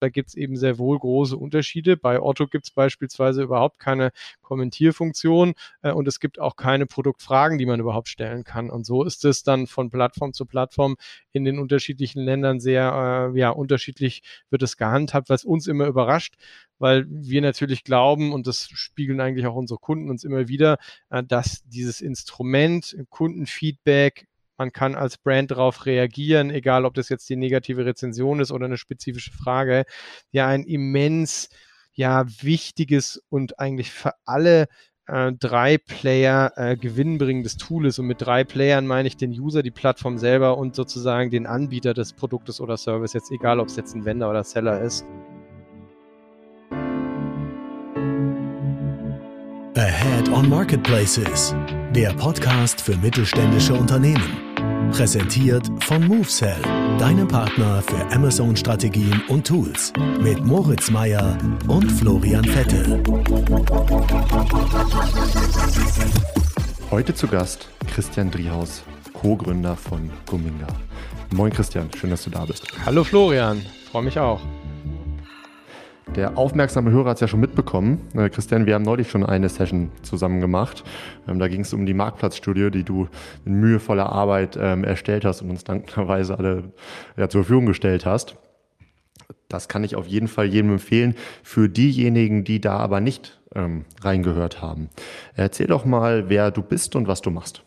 Da gibt es eben sehr wohl große Unterschiede. Bei Otto gibt es beispielsweise überhaupt keine Kommentierfunktion äh, und es gibt auch keine Produktfragen, die man überhaupt stellen kann. Und so ist es dann von Plattform zu Plattform in den unterschiedlichen Ländern sehr äh, ja, unterschiedlich wird es gehandhabt, was uns immer überrascht, weil wir natürlich glauben, und das spiegeln eigentlich auch unsere Kunden uns immer wieder, äh, dass dieses Instrument Kundenfeedback man kann als Brand darauf reagieren, egal ob das jetzt die negative Rezension ist oder eine spezifische Frage, ja ein immens ja wichtiges und eigentlich für alle äh, drei Player äh, gewinnbringendes Tool ist. Und mit drei Playern meine ich den User, die Plattform selber und sozusagen den Anbieter des Produktes oder Service, jetzt egal ob es jetzt ein Vendor oder Seller ist. Ahead on Marketplaces, der Podcast für mittelständische Unternehmen. Präsentiert von MoveSell, deinem Partner für Amazon-Strategien und Tools. Mit Moritz Meyer und Florian Vettel. Heute zu Gast Christian Driehaus, Co-Gründer von Gominga. Moin Christian, schön, dass du da bist. Hallo Florian, freue mich auch. Der aufmerksame Hörer hat es ja schon mitbekommen. Äh, Christian, wir haben neulich schon eine Session zusammen gemacht. Ähm, da ging es um die Marktplatzstudie, die du in mühevoller Arbeit ähm, erstellt hast und uns dankbarerweise alle ja, zur Verfügung gestellt hast. Das kann ich auf jeden Fall jedem empfehlen. Für diejenigen, die da aber nicht ähm, reingehört haben. Erzähl doch mal, wer du bist und was du machst.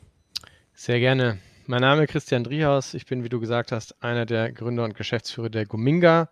Sehr gerne. Mein Name ist Christian Driehaus. Ich bin, wie du gesagt hast, einer der Gründer und Geschäftsführer der Gominga.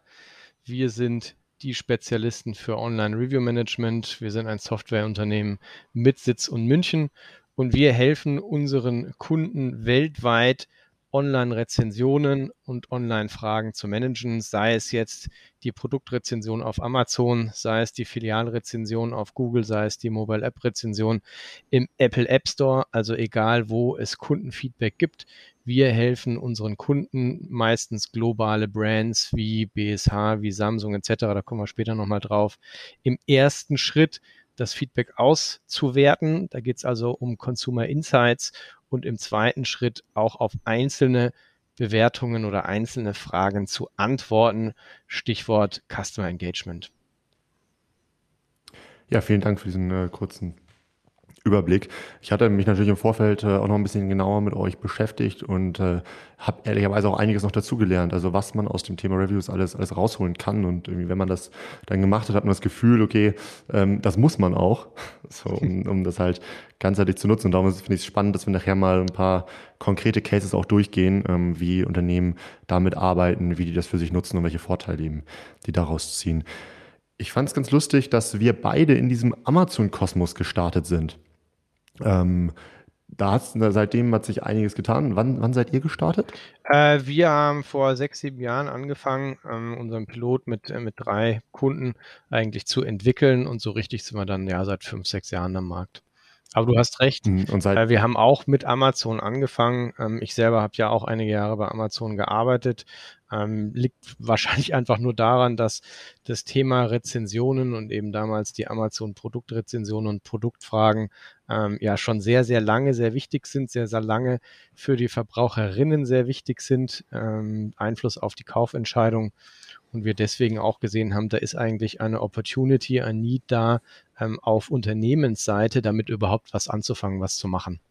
Wir sind die Spezialisten für Online-Review-Management. Wir sind ein Softwareunternehmen mit Sitz in München und wir helfen unseren Kunden weltweit, Online-Rezensionen und Online-Fragen zu managen, sei es jetzt die Produktrezension auf Amazon, sei es die Filialrezension auf Google, sei es die Mobile App Rezension im Apple App Store, also egal wo es Kundenfeedback gibt. Wir helfen unseren Kunden, meistens globale Brands wie BSH, wie Samsung etc., da kommen wir später nochmal drauf, im ersten Schritt das Feedback auszuwerten. Da geht es also um Consumer Insights und im zweiten Schritt auch auf einzelne Bewertungen oder einzelne Fragen zu antworten. Stichwort Customer Engagement. Ja, vielen Dank für diesen äh, kurzen Überblick. Ich hatte mich natürlich im Vorfeld äh, auch noch ein bisschen genauer mit euch beschäftigt und äh, habe ehrlicherweise auch einiges noch dazugelernt. Also was man aus dem Thema Reviews alles, alles rausholen kann. Und irgendwie, wenn man das dann gemacht hat, hat man das Gefühl, okay, ähm, das muss man auch, so, um, um das halt ganzheitlich zu nutzen. Und darum finde ich es spannend, dass wir nachher mal ein paar konkrete Cases auch durchgehen, ähm, wie Unternehmen damit arbeiten, wie die das für sich nutzen und welche Vorteile eben die daraus ziehen. Ich fand es ganz lustig, dass wir beide in diesem Amazon-Kosmos gestartet sind. Ähm, da hat's, seitdem hat sich einiges getan. Wann, wann seid ihr gestartet? Äh, wir haben vor sechs, sieben Jahren angefangen, ähm, unseren Pilot mit, äh, mit drei Kunden eigentlich zu entwickeln und so richtig sind wir dann ja seit fünf, sechs Jahren am Markt. Aber du hast recht. Mhm, und seit äh, wir haben auch mit Amazon angefangen. Ähm, ich selber habe ja auch einige Jahre bei Amazon gearbeitet. Ähm, liegt wahrscheinlich einfach nur daran, dass das Thema Rezensionen und eben damals die Amazon Produktrezensionen und Produktfragen ähm, ja schon sehr, sehr lange sehr wichtig sind, sehr, sehr lange für die Verbraucherinnen sehr wichtig sind, Einfluss auf die Kaufentscheidung und wir deswegen auch gesehen haben, da ist eigentlich eine Opportunity, ein Need da ähm, auf Unternehmensseite, damit überhaupt was anzufangen, was zu machen.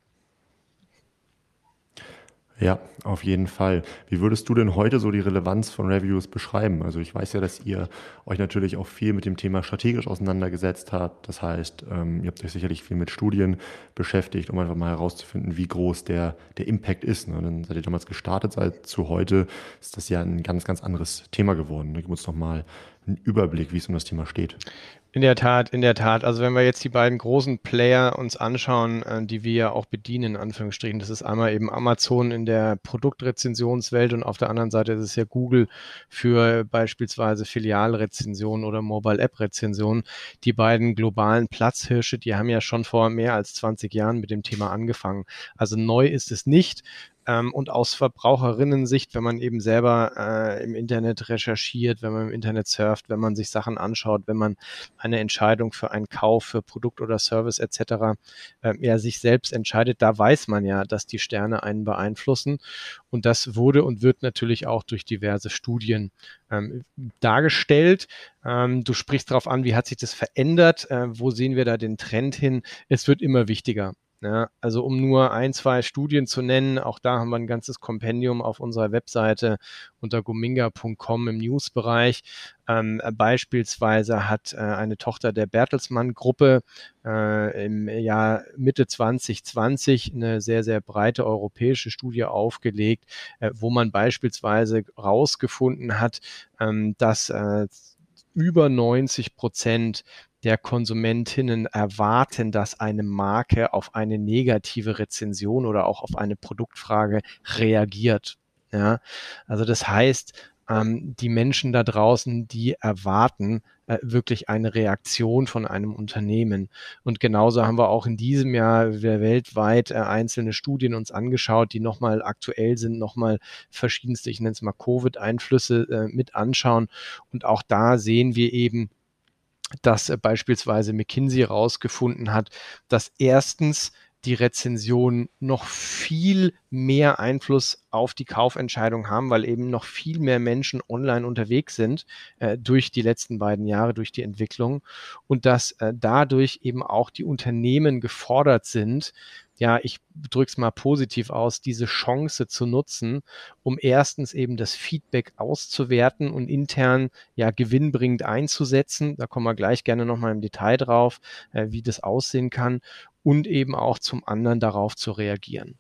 Ja, auf jeden Fall. Wie würdest du denn heute so die Relevanz von Reviews beschreiben? Also ich weiß ja, dass ihr euch natürlich auch viel mit dem Thema strategisch auseinandergesetzt habt. Das heißt, ähm, ihr habt euch sicherlich viel mit Studien beschäftigt, um einfach mal herauszufinden, wie groß der, der Impact ist. Ne? Dann seid ihr damals gestartet, seit zu heute ist das ja ein ganz, ganz anderes Thema geworden. Gib uns noch mal einen Überblick, wie es um das Thema steht. In der Tat, in der Tat. Also wenn wir jetzt die beiden großen Player uns anschauen, äh, die wir ja auch bedienen, in Anführungsstrichen, das ist einmal eben Amazon in der Produktrezensionswelt und auf der anderen Seite ist es ja Google für beispielsweise Filialrezensionen oder Mobile App Rezensionen. Die beiden globalen Platzhirsche, die haben ja schon vor mehr als 20 Jahren mit dem Thema angefangen. Also neu ist es nicht. Ähm, und aus Verbraucherinnen-Sicht, wenn man eben selber äh, im Internet recherchiert, wenn man im Internet surft, wenn man sich Sachen anschaut, wenn man eine Entscheidung für einen Kauf, für Produkt oder Service etc. Äh, ja, sich selbst entscheidet, da weiß man ja, dass die Sterne einen beeinflussen. Und das wurde und wird natürlich auch durch diverse Studien ähm, dargestellt. Ähm, du sprichst darauf an, wie hat sich das verändert? Äh, wo sehen wir da den Trend hin? Es wird immer wichtiger. Ja, also um nur ein, zwei Studien zu nennen, auch da haben wir ein ganzes Kompendium auf unserer Webseite unter gominga.com im Newsbereich. Ähm, beispielsweise hat äh, eine Tochter der Bertelsmann-Gruppe äh, im Jahr Mitte 2020 eine sehr, sehr breite europäische Studie aufgelegt, äh, wo man beispielsweise rausgefunden hat, ähm, dass äh, über 90 Prozent der Konsumentinnen erwarten, dass eine Marke auf eine negative Rezension oder auch auf eine Produktfrage reagiert. Ja, also das heißt, ähm, die Menschen da draußen, die erwarten äh, wirklich eine Reaktion von einem Unternehmen. Und genauso haben wir auch in diesem Jahr weltweit äh, einzelne Studien uns angeschaut, die nochmal aktuell sind, nochmal verschiedenste, ich nenne es mal Covid-Einflüsse äh, mit anschauen. Und auch da sehen wir eben, dass äh, beispielsweise McKinsey herausgefunden hat, dass erstens die Rezensionen noch viel mehr Einfluss auf die Kaufentscheidung haben, weil eben noch viel mehr Menschen online unterwegs sind äh, durch die letzten beiden Jahre, durch die Entwicklung. Und dass äh, dadurch eben auch die Unternehmen gefordert sind, ja, ich drücke es mal positiv aus, diese Chance zu nutzen, um erstens eben das Feedback auszuwerten und intern ja gewinnbringend einzusetzen. Da kommen wir gleich gerne nochmal im Detail drauf, äh, wie das aussehen kann und eben auch zum anderen darauf zu reagieren.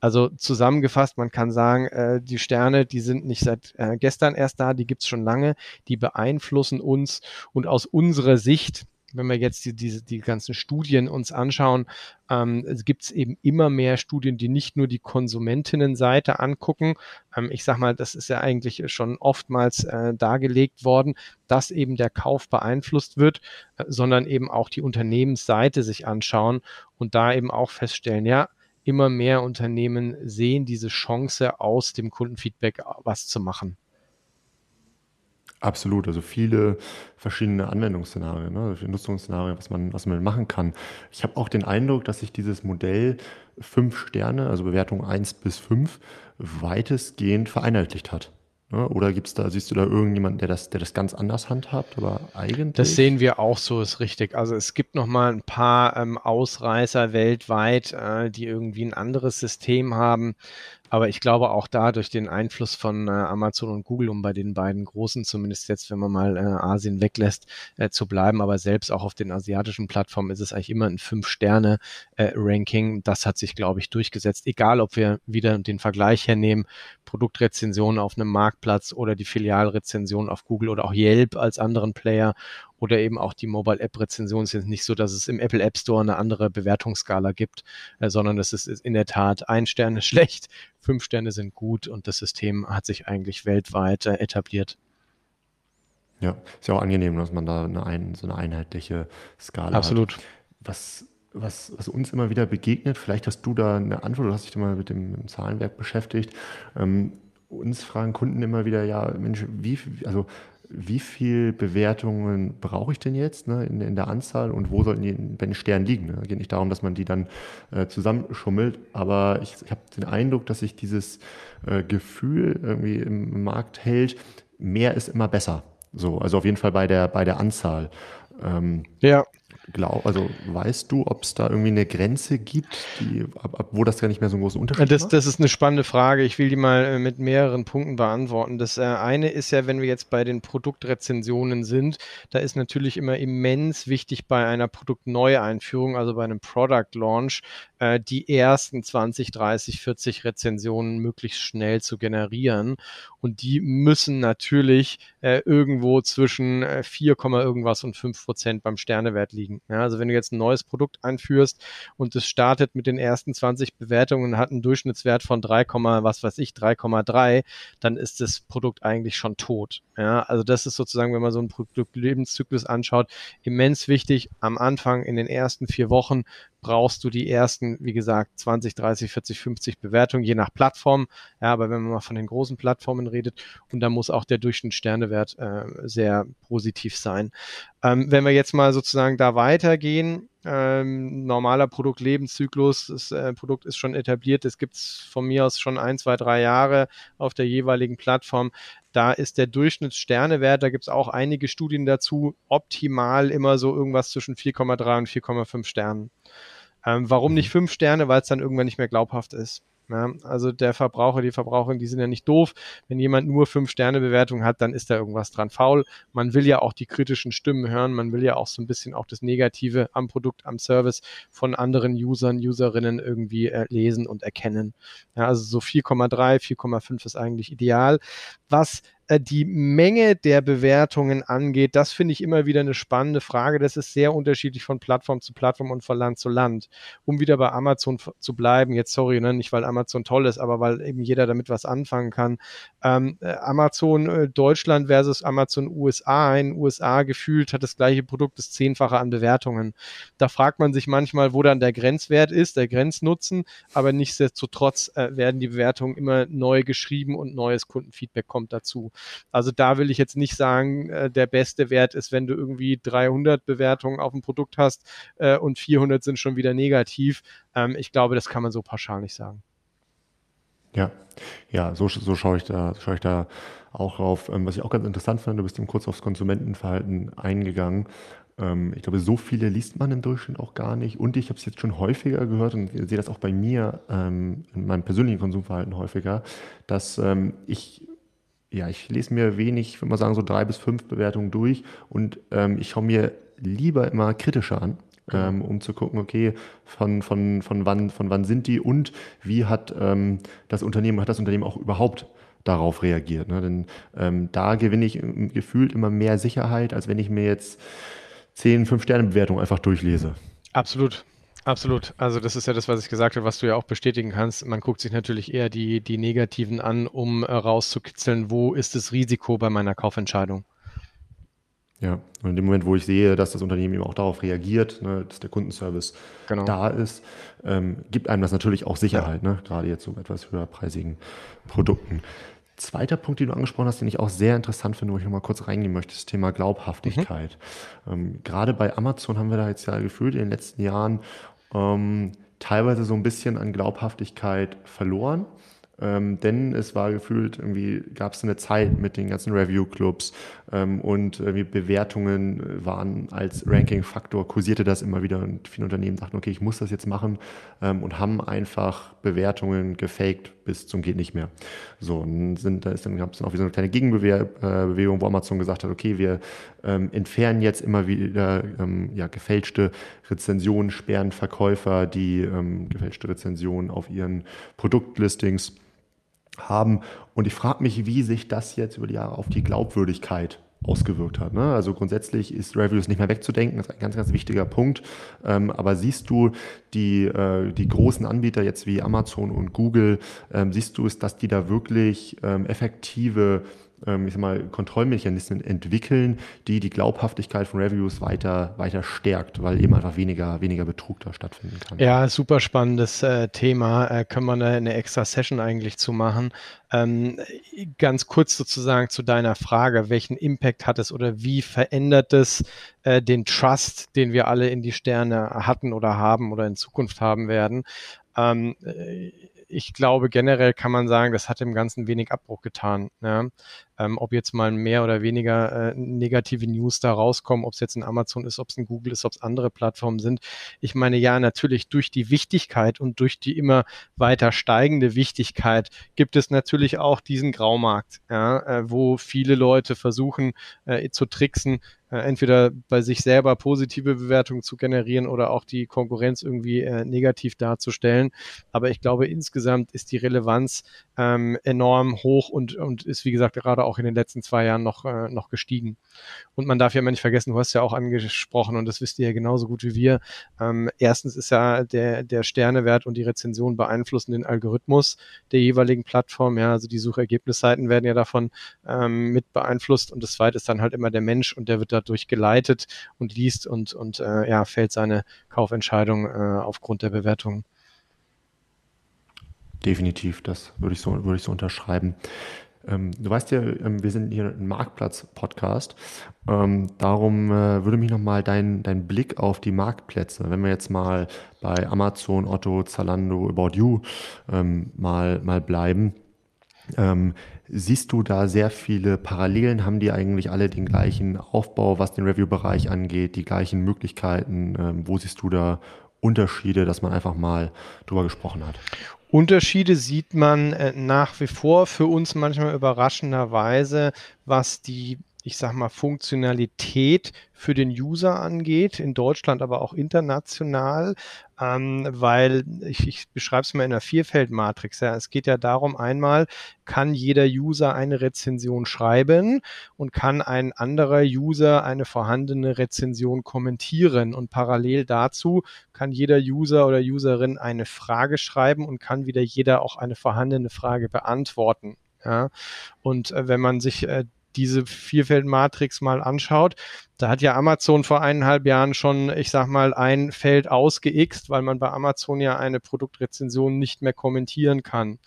Also zusammengefasst, man kann sagen, äh, die Sterne, die sind nicht seit äh, gestern erst da, die gibt's schon lange, die beeinflussen uns und aus unserer Sicht, wenn wir jetzt die, die, die ganzen Studien uns anschauen, ähm, es gibt eben immer mehr Studien, die nicht nur die Konsumentinnenseite angucken. Ähm, ich sage mal, das ist ja eigentlich schon oftmals äh, dargelegt worden, dass eben der Kauf beeinflusst wird, äh, sondern eben auch die Unternehmensseite sich anschauen und da eben auch feststellen, ja, immer mehr Unternehmen sehen diese Chance aus dem Kundenfeedback was zu machen. Absolut, also viele verschiedene Anwendungsszenarien, ne, Nutzungsszenarien, was man, was man machen kann. Ich habe auch den Eindruck, dass sich dieses Modell fünf Sterne, also Bewertung eins bis fünf, weitestgehend vereinheitlicht hat. Ne? Oder gibt's da, siehst du da irgendjemanden, der das, der das ganz anders handhabt? Aber eigentlich. Das sehen wir auch so, ist richtig. Also es gibt noch mal ein paar ähm, Ausreißer weltweit, äh, die irgendwie ein anderes System haben. Aber ich glaube auch da durch den Einfluss von äh, Amazon und Google, um bei den beiden großen, zumindest jetzt, wenn man mal äh, Asien weglässt, äh, zu bleiben, aber selbst auch auf den asiatischen Plattformen ist es eigentlich immer ein Fünf-Sterne-Ranking. das hat sich, glaube ich, durchgesetzt. Egal, ob wir wieder den Vergleich hernehmen, Produktrezensionen auf einem Marktplatz oder die Filialrezension auf Google oder auch Yelp als anderen Player oder eben auch die Mobile App Rezension ist jetzt nicht so, dass es im Apple App Store eine andere Bewertungsskala gibt, äh, sondern es ist in der Tat ein Stern ist schlecht, fünf Sterne sind gut und das System hat sich eigentlich weltweit äh, etabliert. Ja, ist ja auch angenehm, dass man da eine, ein, so eine einheitliche Skala Absolut. hat. Was, was, was uns immer wieder begegnet, vielleicht hast du da eine Antwort, du hast dich da mal mit dem, mit dem Zahlenwerk beschäftigt. Ähm, uns fragen Kunden immer wieder, ja, Mensch, wie, also wie viel Bewertungen brauche ich denn jetzt ne, in, in, der Anzahl und wo sollten die bei den Sternen liegen? Es ne? geht nicht darum, dass man die dann äh, zusammenschummelt, aber ich, ich habe den Eindruck, dass sich dieses äh, Gefühl irgendwie im Markt hält, mehr ist immer besser. So, also auf jeden Fall bei der, bei der Anzahl. Ähm, ja glaub, also weißt du, ob es da irgendwie eine Grenze gibt, die, ab, ab, wo das gar nicht mehr so einen großen Unterschied das, macht? Das ist eine spannende Frage. Ich will die mal äh, mit mehreren Punkten beantworten. Das äh, eine ist ja, wenn wir jetzt bei den Produktrezensionen sind, da ist natürlich immer immens wichtig bei einer Produktneueinführung, also bei einem Product Launch, äh, die ersten 20, 30, 40 Rezensionen möglichst schnell zu generieren. Und die müssen natürlich äh, irgendwo zwischen äh, 4, irgendwas und 5 Prozent beim Sternewert liegen. Ja, also wenn du jetzt ein neues Produkt einführst und es startet mit den ersten 20 Bewertungen und hat einen Durchschnittswert von 3, was weiß ich, 3,3, dann ist das Produkt eigentlich schon tot. Ja, also das ist sozusagen, wenn man so einen Produktlebenszyklus anschaut, immens wichtig am Anfang in den ersten vier Wochen brauchst du die ersten, wie gesagt, 20, 30, 40, 50 Bewertungen, je nach Plattform. Ja, aber wenn man mal von den großen Plattformen redet, und da muss auch der Durchschnittssternewert äh, sehr positiv sein. Ähm, wenn wir jetzt mal sozusagen da weitergehen, ähm, normaler Produktlebenszyklus, das äh, Produkt ist schon etabliert, das gibt es von mir aus schon ein, zwei, drei Jahre auf der jeweiligen Plattform. Da ist der Durchschnittssternewert, da gibt es auch einige Studien dazu, optimal immer so irgendwas zwischen 4,3 und 4,5 Sternen. Ähm, warum nicht 5 Sterne? Weil es dann irgendwann nicht mehr glaubhaft ist. Ja, also der Verbraucher, die Verbraucherin, die sind ja nicht doof. Wenn jemand nur fünf Sterne Bewertung hat, dann ist da irgendwas dran faul. Man will ja auch die kritischen Stimmen hören. Man will ja auch so ein bisschen auch das Negative am Produkt, am Service von anderen Usern, Userinnen irgendwie äh, lesen und erkennen. Ja, also so 4,3, 4,5 ist eigentlich ideal. Was die Menge der Bewertungen angeht, das finde ich immer wieder eine spannende Frage. Das ist sehr unterschiedlich von Plattform zu Plattform und von Land zu Land. Um wieder bei Amazon zu bleiben, jetzt sorry, ne, nicht weil Amazon toll ist, aber weil eben jeder damit was anfangen kann. Ähm, äh, Amazon äh, Deutschland versus Amazon USA. In USA gefühlt hat das gleiche Produkt das Zehnfache an Bewertungen. Da fragt man sich manchmal, wo dann der Grenzwert ist, der Grenznutzen, aber nichtsdestotrotz äh, werden die Bewertungen immer neu geschrieben und neues Kundenfeedback kommt dazu. Also da will ich jetzt nicht sagen, äh, der beste Wert ist, wenn du irgendwie 300 Bewertungen auf ein Produkt hast äh, und 400 sind schon wieder negativ. Ähm, ich glaube, das kann man so pauschal nicht sagen. Ja, ja, so, so schaue ich da, schaue ich da auch drauf. Ähm, was ich auch ganz interessant fand, du bist eben kurz aufs Konsumentenverhalten eingegangen. Ähm, ich glaube, so viele liest man im Durchschnitt auch gar nicht. Und ich habe es jetzt schon häufiger gehört und sehe das auch bei mir ähm, in meinem persönlichen Konsumverhalten häufiger, dass ich ja, ich lese mir wenig, ich würde mal sagen, so drei bis fünf Bewertungen durch und ähm, ich schaue mir lieber immer kritischer an, ähm, um zu gucken, okay, von, von, von, wann, von wann sind die und wie hat ähm, das Unternehmen, hat das Unternehmen auch überhaupt darauf reagiert. Ne? Denn ähm, da gewinne ich gefühlt immer mehr Sicherheit, als wenn ich mir jetzt zehn, fünf Sterne Bewertungen einfach durchlese. Absolut. Absolut. Also das ist ja das, was ich gesagt habe, was du ja auch bestätigen kannst. Man guckt sich natürlich eher die, die Negativen an, um äh, rauszukitzeln, wo ist das Risiko bei meiner Kaufentscheidung. Ja, und in dem Moment, wo ich sehe, dass das Unternehmen eben auch darauf reagiert, ne, dass der Kundenservice genau. da ist, ähm, gibt einem das natürlich auch Sicherheit, ja. ne, gerade jetzt so etwas höherpreisigen Produkten. Zweiter Punkt, den du angesprochen hast, den ich auch sehr interessant finde, wo ich nochmal kurz reingehen möchte, das Thema Glaubhaftigkeit. Mhm. Ähm, gerade bei Amazon haben wir da jetzt ja gefühlt in den letzten Jahren ähm, teilweise so ein bisschen an Glaubhaftigkeit verloren. Ähm, denn es war gefühlt, irgendwie gab es eine Zeit mit den ganzen Review-Clubs und irgendwie Bewertungen waren als Ranking-Faktor, kursierte das immer wieder und viele Unternehmen dachten, okay, ich muss das jetzt machen ähm, und haben einfach Bewertungen gefaked bis zum geht nicht mehr. So, und sind, da ist dann, gab es auch wieder so eine kleine Gegenbewegung, wo Amazon gesagt hat, okay, wir ähm, entfernen jetzt immer wieder ähm, ja, gefälschte Rezensionen, sperren Verkäufer, die ähm, gefälschte Rezensionen auf ihren Produktlistings haben. Und ich frage mich, wie sich das jetzt über die Jahre auf die Glaubwürdigkeit ausgewirkt hat. Ne? Also grundsätzlich ist Reviews nicht mehr wegzudenken, das ist ein ganz, ganz wichtiger Punkt. Ähm, aber siehst du die, äh, die großen Anbieter jetzt wie Amazon und Google, ähm, siehst du es, dass die da wirklich ähm, effektive ähm, ich sag mal, Kontrollmechanismen entwickeln, die die Glaubhaftigkeit von Reviews weiter, weiter stärkt, weil eben einfach weniger, weniger Betrug da stattfinden kann. Ja, super spannendes äh, Thema. Äh, können wir eine, eine, extra Session eigentlich zu machen. Ähm, ganz kurz sozusagen zu deiner Frage, welchen Impact hat es oder wie verändert es äh, den Trust, den wir alle in die Sterne hatten oder haben oder in Zukunft haben werden? Ähm, äh, ich glaube, generell kann man sagen, das hat dem Ganzen wenig Abbruch getan. Ja? Ähm, ob jetzt mal mehr oder weniger äh, negative News da rauskommen, ob es jetzt ein Amazon ist, ob es ein Google ist, ob es andere Plattformen sind. Ich meine, ja, natürlich durch die Wichtigkeit und durch die immer weiter steigende Wichtigkeit gibt es natürlich auch diesen Graumarkt, ja, äh, wo viele Leute versuchen äh, zu tricksen, äh, entweder bei sich selber positive Bewertungen zu generieren oder auch die Konkurrenz irgendwie äh, negativ darzustellen. Aber ich glaube, insgesamt ist die Relevanz ähm, enorm hoch und, und ist, wie gesagt, gerade aber auch in den letzten zwei Jahren noch, äh, noch gestiegen. Und man darf ja immer nicht vergessen, du hast ja auch angesprochen und das wisst ihr ja genauso gut wie wir. Ähm, erstens ist ja der, der Sternewert und die Rezension beeinflussen den Algorithmus der jeweiligen Plattform. Ja, also die Suchergebnisseiten werden ja davon ähm, mit beeinflusst und das zweite ist dann halt immer der Mensch und der wird dadurch geleitet und liest und, und äh, ja, fällt seine Kaufentscheidung äh, aufgrund der Bewertung. Definitiv, das würde ich so, würde ich so unterschreiben. Ähm, du weißt ja, ähm, wir sind hier ein Marktplatz-Podcast. Ähm, darum äh, würde mich nochmal dein, dein Blick auf die Marktplätze, wenn wir jetzt mal bei Amazon, Otto, Zalando, About You ähm, mal, mal bleiben. Ähm, siehst du da sehr viele Parallelen? Haben die eigentlich alle den gleichen Aufbau, was den Review-Bereich angeht, die gleichen Möglichkeiten? Ähm, wo siehst du da Unterschiede, dass man einfach mal drüber gesprochen hat? Unterschiede sieht man äh, nach wie vor. Für uns manchmal überraschenderweise, was die ich sag mal, Funktionalität für den User angeht, in Deutschland, aber auch international, ähm, weil ich, ich beschreibe es mal in einer Vierfeldmatrix. Ja. Es geht ja darum, einmal kann jeder User eine Rezension schreiben und kann ein anderer User eine vorhandene Rezension kommentieren und parallel dazu kann jeder User oder Userin eine Frage schreiben und kann wieder jeder auch eine vorhandene Frage beantworten. Ja, und äh, wenn man sich äh, diese Vierfeldmatrix mal anschaut, da hat ja Amazon vor eineinhalb Jahren schon, ich sag mal, ein Feld ausgeixt, weil man bei Amazon ja eine Produktrezension nicht mehr kommentieren kann.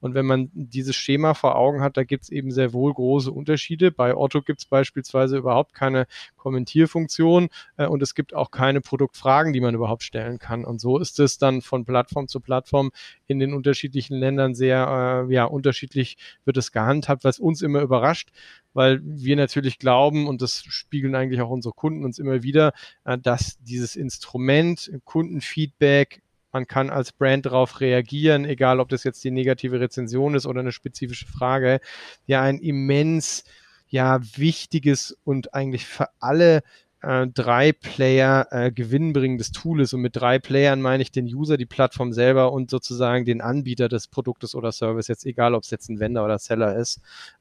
Und wenn man dieses Schema vor Augen hat, da gibt es eben sehr wohl große Unterschiede. Bei Otto gibt es beispielsweise überhaupt keine Kommentierfunktion äh, und es gibt auch keine Produktfragen, die man überhaupt stellen kann. Und so ist es dann von Plattform zu Plattform in den unterschiedlichen Ländern sehr äh, ja, unterschiedlich wird es gehandhabt, was uns immer überrascht, weil wir natürlich glauben, und das spiegeln eigentlich unsere Kunden uns immer wieder, äh, dass dieses Instrument Kundenfeedback man kann als Brand darauf reagieren, egal ob das jetzt die negative Rezension ist oder eine spezifische Frage, ja ein immens ja wichtiges und eigentlich für alle äh, drei Player äh, gewinnbringendes Tool ist. Und mit drei Playern meine ich den User, die Plattform selber und sozusagen den Anbieter des Produktes oder Service, jetzt egal, ob es jetzt ein Vendor oder Seller ist.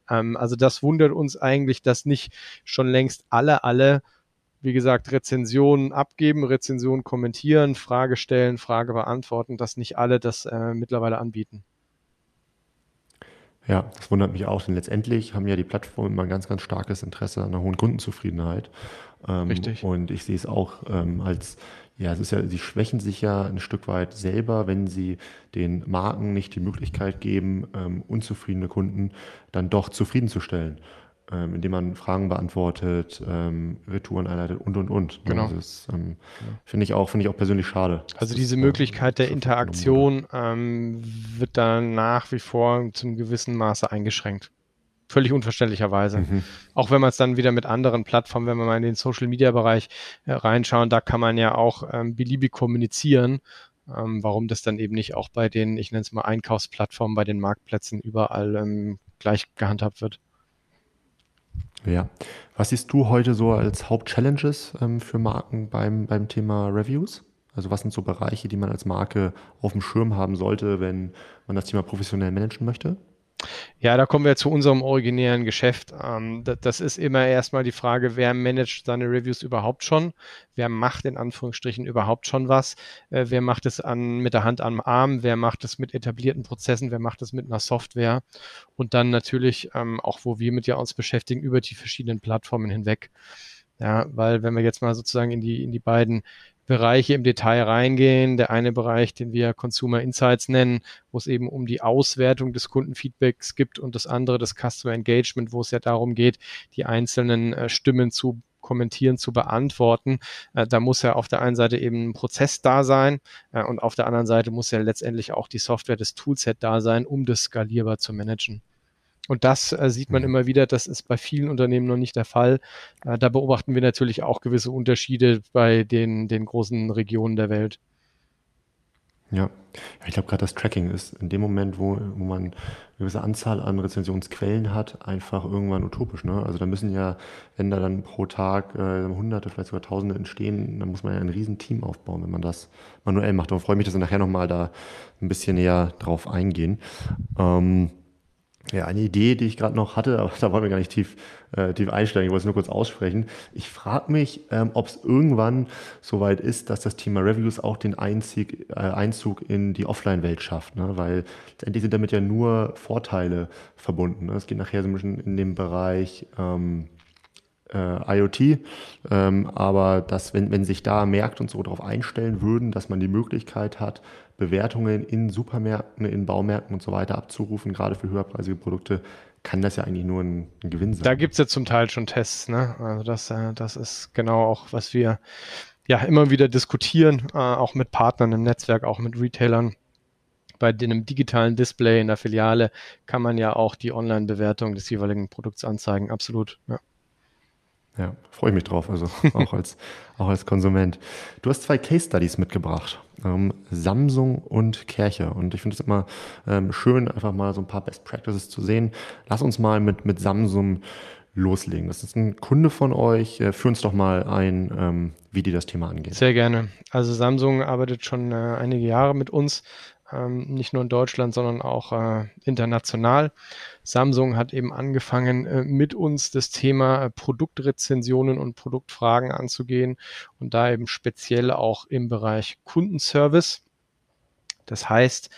Ähm, also das wundert uns eigentlich, dass nicht schon längst alle, alle wie gesagt, Rezensionen abgeben, Rezensionen kommentieren, Frage stellen, Frage beantworten, dass nicht alle das äh, mittlerweile anbieten. Ja, das wundert mich auch, denn letztendlich haben ja die Plattformen immer ein ganz, ganz starkes Interesse an einer hohen Kundenzufriedenheit. Ähm, Richtig. Und ich sehe es auch ähm, als, ja, es ist ja, sie schwächen sich ja ein Stück weit selber, wenn sie den Marken nicht die Möglichkeit geben, ähm, unzufriedene Kunden dann doch zufriedenzustellen ähm, indem man Fragen beantwortet, ähm, Retouren einleitet und und und. Ne, genau. Das ähm, finde ich auch finde ich auch persönlich schade. Also diese Möglichkeit der Interaktion ähm, wird dann nach wie vor zum gewissen Maße eingeschränkt. Völlig unverständlicherweise. Mhm. Auch wenn man es dann wieder mit anderen Plattformen, wenn wir mal in den Social Media Bereich äh, reinschauen, da kann man ja auch ähm, beliebig kommunizieren. Ähm, warum das dann eben nicht auch bei den, ich nenne es mal Einkaufsplattformen, bei den Marktplätzen überall ähm, gleich gehandhabt wird. Ja. Was siehst du heute so als Hauptchallenges ähm, für Marken beim, beim Thema Reviews? Also was sind so Bereiche, die man als Marke auf dem Schirm haben sollte, wenn man das Thema professionell managen möchte? Ja, da kommen wir zu unserem originären Geschäft. Ähm, das ist immer erstmal die Frage, wer managt seine Reviews überhaupt schon? Wer macht in Anführungsstrichen überhaupt schon was? Äh, wer macht es an, mit der Hand am Arm? Wer macht es mit etablierten Prozessen? Wer macht es mit einer Software? Und dann natürlich ähm, auch, wo wir mit ja uns beschäftigen, über die verschiedenen Plattformen hinweg. Ja, weil wenn wir jetzt mal sozusagen in die, in die beiden Bereiche im Detail reingehen. Der eine Bereich, den wir Consumer Insights nennen, wo es eben um die Auswertung des Kundenfeedbacks gibt und das andere, das Customer Engagement, wo es ja darum geht, die einzelnen äh, Stimmen zu kommentieren, zu beantworten. Äh, da muss ja auf der einen Seite eben ein Prozess da sein äh, und auf der anderen Seite muss ja letztendlich auch die Software, das Toolset da sein, um das skalierbar zu managen. Und das äh, sieht man mhm. immer wieder, das ist bei vielen Unternehmen noch nicht der Fall. Äh, da beobachten wir natürlich auch gewisse Unterschiede bei den, den großen Regionen der Welt. Ja, ich glaube gerade das Tracking ist in dem Moment, wo, wo man eine gewisse Anzahl an Rezensionsquellen hat, einfach irgendwann utopisch. Ne? Also da müssen ja, wenn da dann pro Tag äh, Hunderte, vielleicht sogar Tausende entstehen, dann muss man ja ein riesen Team aufbauen, wenn man das manuell macht. Und ich freue mich, dass wir nachher nochmal da ein bisschen näher drauf eingehen. Ähm, Ja, eine Idee, die ich gerade noch hatte, aber da wollen wir gar nicht tief, äh, tief einsteigen, ich wollte es nur kurz aussprechen. Ich frage mich, ähm, ob es irgendwann soweit ist, dass das Thema Reviews auch den Einzig, äh, Einzug in die Offline-Welt schafft, ne? weil letztendlich sind damit ja nur Vorteile verbunden. Ne? Es geht nachher so ein bisschen in den Bereich ähm, äh, IoT, ähm, aber dass, wenn, wenn sich da Märkte und so darauf einstellen würden, dass man die Möglichkeit hat, Bewertungen in Supermärkten, in Baumärkten und so weiter abzurufen, gerade für höherpreisige Produkte, kann das ja eigentlich nur ein, ein Gewinn sein. Da gibt es ja zum Teil schon Tests, ne? Also das, äh, das ist genau auch, was wir ja immer wieder diskutieren, äh, auch mit Partnern im Netzwerk, auch mit Retailern. Bei einem digitalen Display in der Filiale kann man ja auch die Online-Bewertung des jeweiligen Produkts anzeigen. Absolut. Ja. Ja, freue ich mich drauf, also auch als, auch als Konsument. Du hast zwei Case Studies mitgebracht, ähm, Samsung und Kercher. Und ich finde es immer ähm, schön, einfach mal so ein paar Best Practices zu sehen. Lass uns mal mit, mit Samsung loslegen. Das ist ein Kunde von euch. Äh, führ uns doch mal ein, ähm, wie die das Thema angehen. Sehr gerne. Also Samsung arbeitet schon äh, einige Jahre mit uns nicht nur in Deutschland, sondern auch äh, international. Samsung hat eben angefangen, äh, mit uns das Thema äh, Produktrezensionen und Produktfragen anzugehen und da eben speziell auch im Bereich Kundenservice. Das heißt,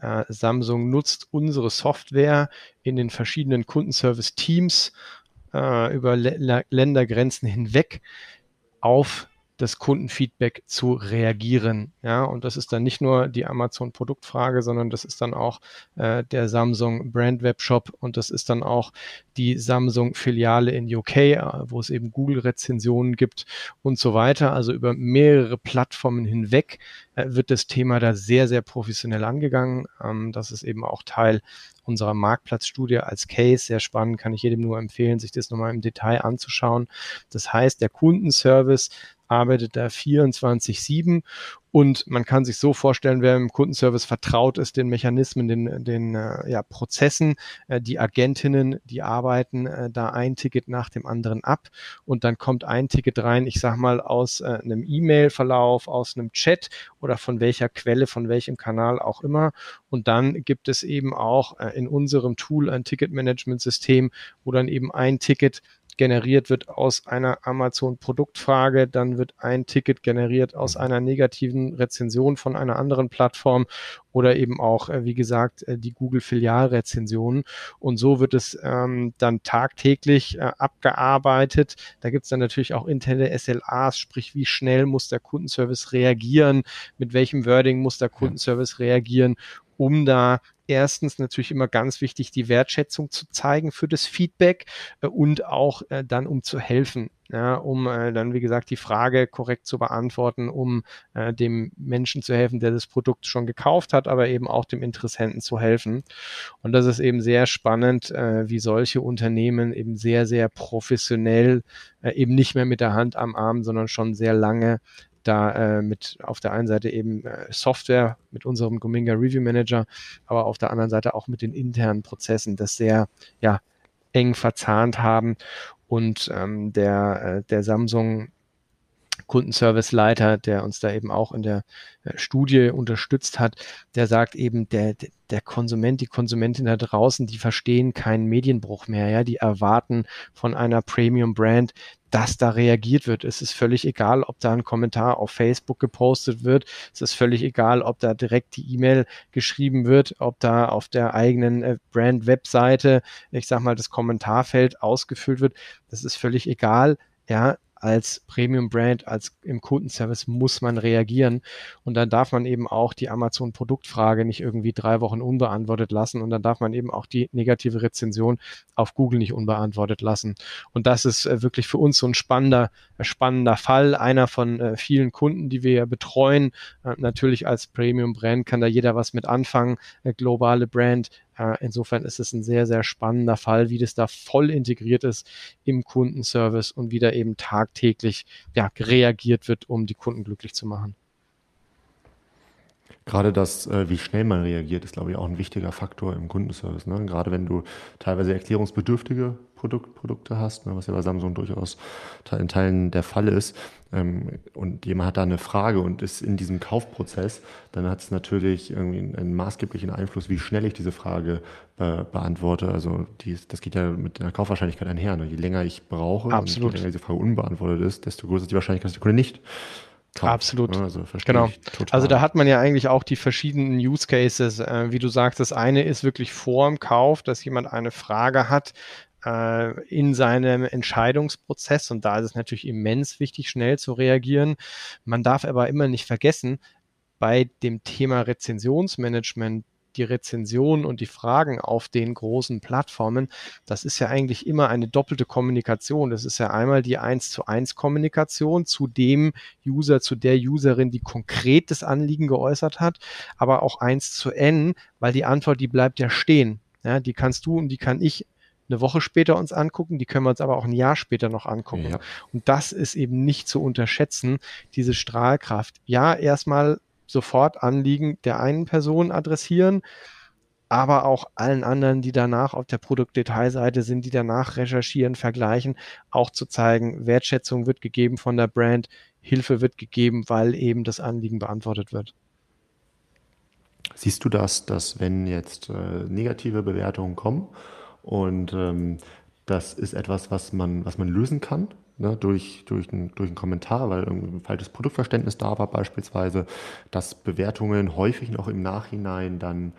äh, Samsung nutzt unsere Software in den verschiedenen Kundenservice-Teams äh, über L Ländergrenzen hinweg auf das Kundenfeedback zu reagieren. Ja, und das ist dann nicht nur die Amazon-Produktfrage, sondern das ist dann auch äh, der Samsung Brand Webshop und das ist dann auch die Samsung-Filiale in UK, äh, wo es eben Google-Rezensionen gibt und so weiter. Also über mehrere Plattformen hinweg äh, wird das Thema da sehr, sehr professionell angegangen. Ähm, das ist eben auch Teil unserer Marktplatzstudie als Case. Sehr spannend, kann ich jedem nur empfehlen, sich das nochmal im Detail anzuschauen. Das heißt, der Kundenservice arbeitet da 24-7 und man kann sich so vorstellen, wer im Kundenservice vertraut ist, den Mechanismen, den, den äh, ja, Prozessen, äh, die Agentinnen, die arbeiten äh, da ein Ticket nach dem anderen ab und dann kommt ein Ticket rein, ich sag mal aus äh, einem E-Mail-Verlauf, aus einem Chat oder von welcher Quelle, von welchem Kanal auch immer. Und dann gibt es eben auch äh, in unserem Tool ein Ticketmanagement-System, wo dann eben ein Ticket generiert wird aus einer Amazon-Produktfrage, dann wird ein Ticket generiert aus mhm. einer negativen Rezension von einer anderen Plattform oder eben auch, äh, wie gesagt, äh, die Google-Filialrezensionen. Und so wird es ähm, dann tagtäglich äh, abgearbeitet. Da gibt es dann natürlich auch interne SLAs, sprich, wie schnell muss der Kundenservice reagieren, mit welchem Wording muss der Kundenservice reagieren, um da erstens natürlich immer ganz wichtig, die Wertschätzung zu zeigen für das Feedback äh, und auch äh, dann um zu helfen, ja, um äh, dann, wie gesagt, die Frage korrekt zu beantworten, um äh, dem Menschen zu helfen, der das Produkt schon gekauft hat, aber eben auch dem Interessenten zu helfen. Und das ist eben sehr spannend, äh, wie solche Unternehmen eben sehr, sehr professionell äh, eben nicht mehr mit der Hand am Arm, sondern schon sehr lange da äh, mit auf der einen Seite eben äh, Software mit unserem Gominga Review Manager, aber auf der anderen Seite auch mit den internen Prozessen das sehr ja, eng verzahnt haben. Und ähm, der, äh, der Samsung Kundenservice-Leiter, der uns da eben auch in der äh, Studie unterstützt hat, der sagt eben, der, der Konsument, die Konsumentin da draußen, die verstehen keinen Medienbruch mehr, ja, die erwarten von einer Premium-Brand, dass da reagiert wird. Es ist völlig egal, ob da ein Kommentar auf Facebook gepostet wird. Es ist völlig egal, ob da direkt die E-Mail geschrieben wird, ob da auf der eigenen äh, Brand-Webseite, ich sag mal, das Kommentarfeld ausgefüllt wird. Das ist völlig egal. Ja, als Premium-Brand, als im Kundenservice muss man reagieren. Und dann darf man eben auch die Amazon-Produktfrage nicht irgendwie drei Wochen unbeantwortet lassen. Und dann darf man eben auch die negative Rezension auf Google nicht unbeantwortet lassen. Und das ist äh, wirklich für uns so ein spannender, äh, spannender Fall. Einer von äh, vielen Kunden, die wir betreuen. natürlich als Premium-Brand kann da jeder was mit anfangen. globale Brand insofern ist es ein sehr, sehr spannender Fall, wie das da voll integriert ist im Kundenservice und wie da eben tagtäglich ja, reagiert wird, um die Kunden glücklich zu machen. Gerade das, äh, wie schnell man reagiert, ist, glaube ich, auch ein wichtiger Faktor im Kundenservice. Ne? Gerade wenn du teilweise erklärungsbedürftige Produkt, Produkte hast, ne? was ja bei Samsung durchaus in Teilen der Fall ist, ähm, und jemand hat da eine Frage und ist in diesem Kaufprozess, dann hat es natürlich irgendwie einen, einen, maßgeblichen Einfluss, wie schnell ich diese Frage äh, beantworte. Also die, das geht ja mit der Kaufwahrscheinlichkeit einher. Ne? Je länger ich brauche Absolut. und je länger diese Frage unbeantwortet ist, desto größer ist die Wahrscheinlichkeit, dass der Kunde nicht Kauft. Absolut. Also, genau. Also da hat man ja eigentlich auch die verschiedenen Use Cases. Äh, wie du sagst, das eine ist wirklich vor dem Kauf, dass jemand eine Frage hat äh, in seinem Entscheidungsprozess und da ist es natürlich immens wichtig, schnell zu reagieren. Man darf aber immer nicht vergessen, bei dem Thema Rezensionsmanagement die Rezensionen und die Fragen auf den großen Plattformen, das ist ja eigentlich immer eine doppelte Kommunikation. Das ist ja einmal die 1 zu 1 Kommunikation zu dem User, zu der Userin, die konkret das Anliegen geäußert hat, aber auch 1 zu N, weil die Antwort, die bleibt ja stehen. Ja, die kannst du und die kann ich eine Woche später uns angucken, die können wir uns aber auch ein Jahr später noch angucken. Ja. Und das ist eben nicht zu unterschätzen, diese Strahlkraft. Ja, erstmal sofort Anliegen der einen Person adressieren, aber auch allen anderen, die danach auf der Produktdetailseite sind, die danach recherchieren, vergleichen, auch zu zeigen, Wertschätzung wird gegeben von der Brand, Hilfe wird gegeben, weil eben das Anliegen beantwortet wird. Siehst du das, dass wenn jetzt äh, negative Bewertungen kommen und ähm, das ist etwas, was man, was man lösen kann, ne, durch, durch, ein, durch einen Kommentar, weil ein falsches Produktverständnis da war beispielsweise, dass Bewertungen häufig noch im Nachhinein dann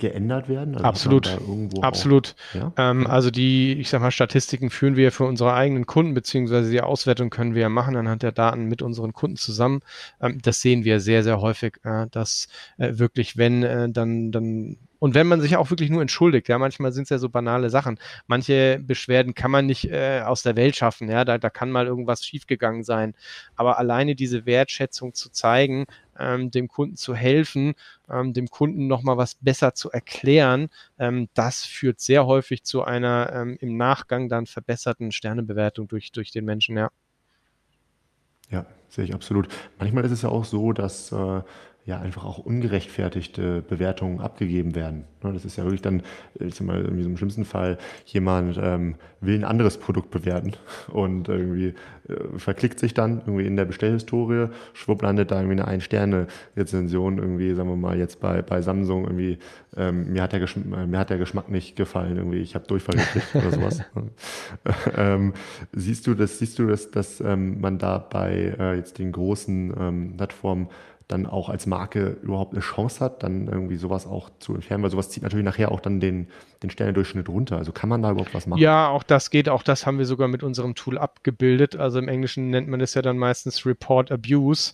geändert werden? Also Absolut. Absolut. Auch, ja? ähm, also die, ich sag mal, Statistiken führen wir für unsere eigenen Kunden, beziehungsweise die Auswertung können wir machen anhand der Daten mit unseren Kunden zusammen. Ähm, das sehen wir sehr, sehr häufig, äh, dass äh, wirklich, wenn äh, dann, dann und wenn man sich auch wirklich nur entschuldigt, ja, manchmal sind es ja so banale Sachen. Manche Beschwerden kann man nicht äh, aus der Welt schaffen, ja, da, da kann mal irgendwas schiefgegangen sein. Aber alleine diese Wertschätzung zu zeigen, ähm, dem Kunden zu helfen, ähm, dem Kunden nochmal was besser zu erklären, ähm, das führt sehr häufig zu einer ähm, im Nachgang dann verbesserten Sternebewertung durch, durch den Menschen, ja. Ja, sehe ich absolut. Manchmal ist es ja auch so, dass äh, ja einfach auch ungerechtfertigte Bewertungen abgegeben werden. Ne, das ist ja wirklich dann, ich sag mal, irgendwie so im schlimmsten Fall, jemand ähm, will ein anderes Produkt bewerten und irgendwie äh, verklickt sich dann irgendwie in der Bestellhistorie, schwupp landet da irgendwie eine Ein-Sterne-Rezension, irgendwie, sagen wir mal, jetzt bei, bei Samsung irgendwie, ähm, mir, hat der äh, mir hat der Geschmack nicht gefallen, irgendwie, ich habe Durchfall gekriegt oder sowas. ähm, siehst du das, siehst du das, dass ähm, man da bei äh, jetzt den großen ähm, Plattformen dann auch als Marke überhaupt eine Chance hat, dann irgendwie sowas auch zu entfernen, weil sowas zieht natürlich nachher auch dann den, den Sternendurchschnitt runter. Also kann man da überhaupt was machen? Ja, auch das geht, auch das haben wir sogar mit unserem Tool abgebildet. Also im Englischen nennt man es ja dann meistens Report Abuse.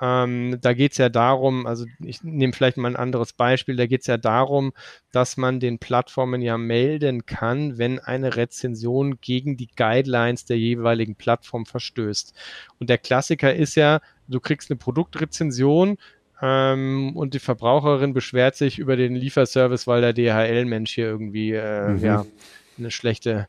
Ähm, da geht es ja darum, also ich nehme vielleicht mal ein anderes Beispiel, da geht es ja darum, dass man den Plattformen ja melden kann, wenn eine Rezension gegen die Guidelines der jeweiligen Plattform verstößt. Und der Klassiker ist ja, du kriegst eine Produktrezension ähm, und die Verbraucherin beschwert sich über den Lieferservice, weil der DHL-Mensch hier irgendwie äh, mhm. ja, eine schlechte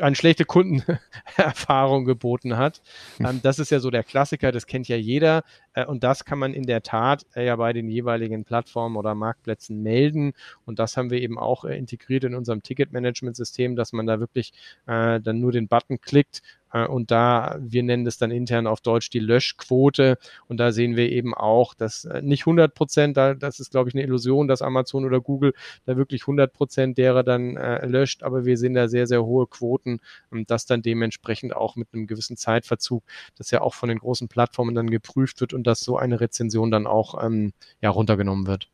eine schlechte Kundenerfahrung geboten hat. Ähm, das ist ja so der Klassiker, das kennt ja jeder. Äh, und das kann man in der Tat äh, ja bei den jeweiligen Plattformen oder Marktplätzen melden. Und das haben wir eben auch äh, integriert in unserem Ticketmanagement-System, dass man da wirklich dann nur den Button klickt und da, wir nennen das dann intern auf Deutsch die Löschquote. Und da sehen wir eben auch, dass äh, nicht 100 Prozent, das ist, glaube ich, eine Illusion, dass Amazon oder Google da wirklich 100 Prozent derer dann äh, löscht. Aber wir sehen da sehr, sehr hohe Quoten und das dann dementsprechend auch mit einem gewissen Zeitverzug, das ja auch von den großen Plattformen dann geprüft wird und dass so eine Rezension dann auch ähm, ja, runtergenommen wird.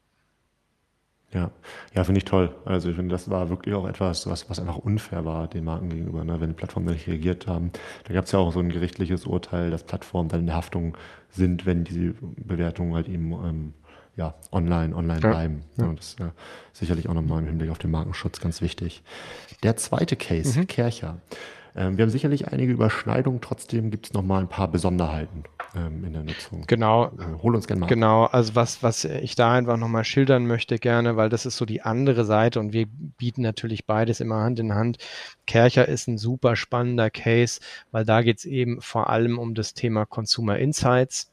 Ja, ja, finde ich toll. Also ich finde, das war wirklich auch etwas, was, was einfach unfair war den Marken gegenüber, ne? wenn die Plattformen nicht reagiert haben. Da gab es ja auch so ein gerichtliches Urteil, dass Plattformen dann in der Haftung sind, wenn diese Bewertungen halt eben ähm, ja, online, online ja. bleiben. Ja. Ja, das ist ja sicherlich auch nochmal im Hinblick auf den Markenschutz ganz wichtig. Der zweite Case, mhm. Kercher. Ähm, wir haben sicherlich einige Überschneidungen, trotzdem gibt es nochmal ein paar Besonderheiten ähm, in der Nutzung. Genau. Äh, hol uns gerne mal. Genau, also was, was ich da einfach nochmal schildern möchte gerne, weil das ist so die andere Seite und wir bieten natürlich beides immer Hand in Hand. Kercher ist ein super spannender Case, weil da geht es eben vor allem um das Thema Consumer Insights.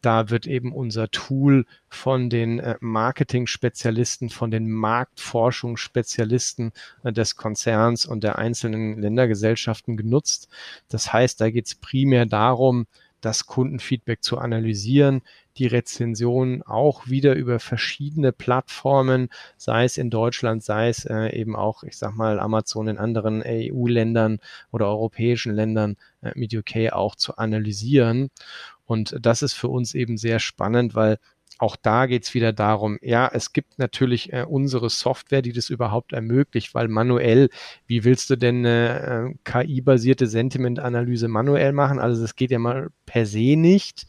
Da wird eben unser Tool von den äh, Marketing-Spezialisten, von den Marktforschungsspezialisten äh, des Konzerns und der einzelnen Ländergesellschaften genutzt. Das heißt, da geht es primär darum, das Kundenfeedback zu analysieren, die Rezensionen auch wieder über verschiedene Plattformen, sei es in Deutschland, sei es äh, eben auch, ich sag mal, Amazon in anderen EU-Ländern oder europäischen Ländern äh, mit UK auch zu analysieren. Und das ist für uns eben sehr spannend, weil auch da geht es wieder darum, ja, es gibt natürlich äh, unsere Software, die das überhaupt ermöglicht, weil manuell, wie willst du denn eine äh, KI-basierte Sentiment-Analyse manuell machen? Also das geht ja mal per se nicht.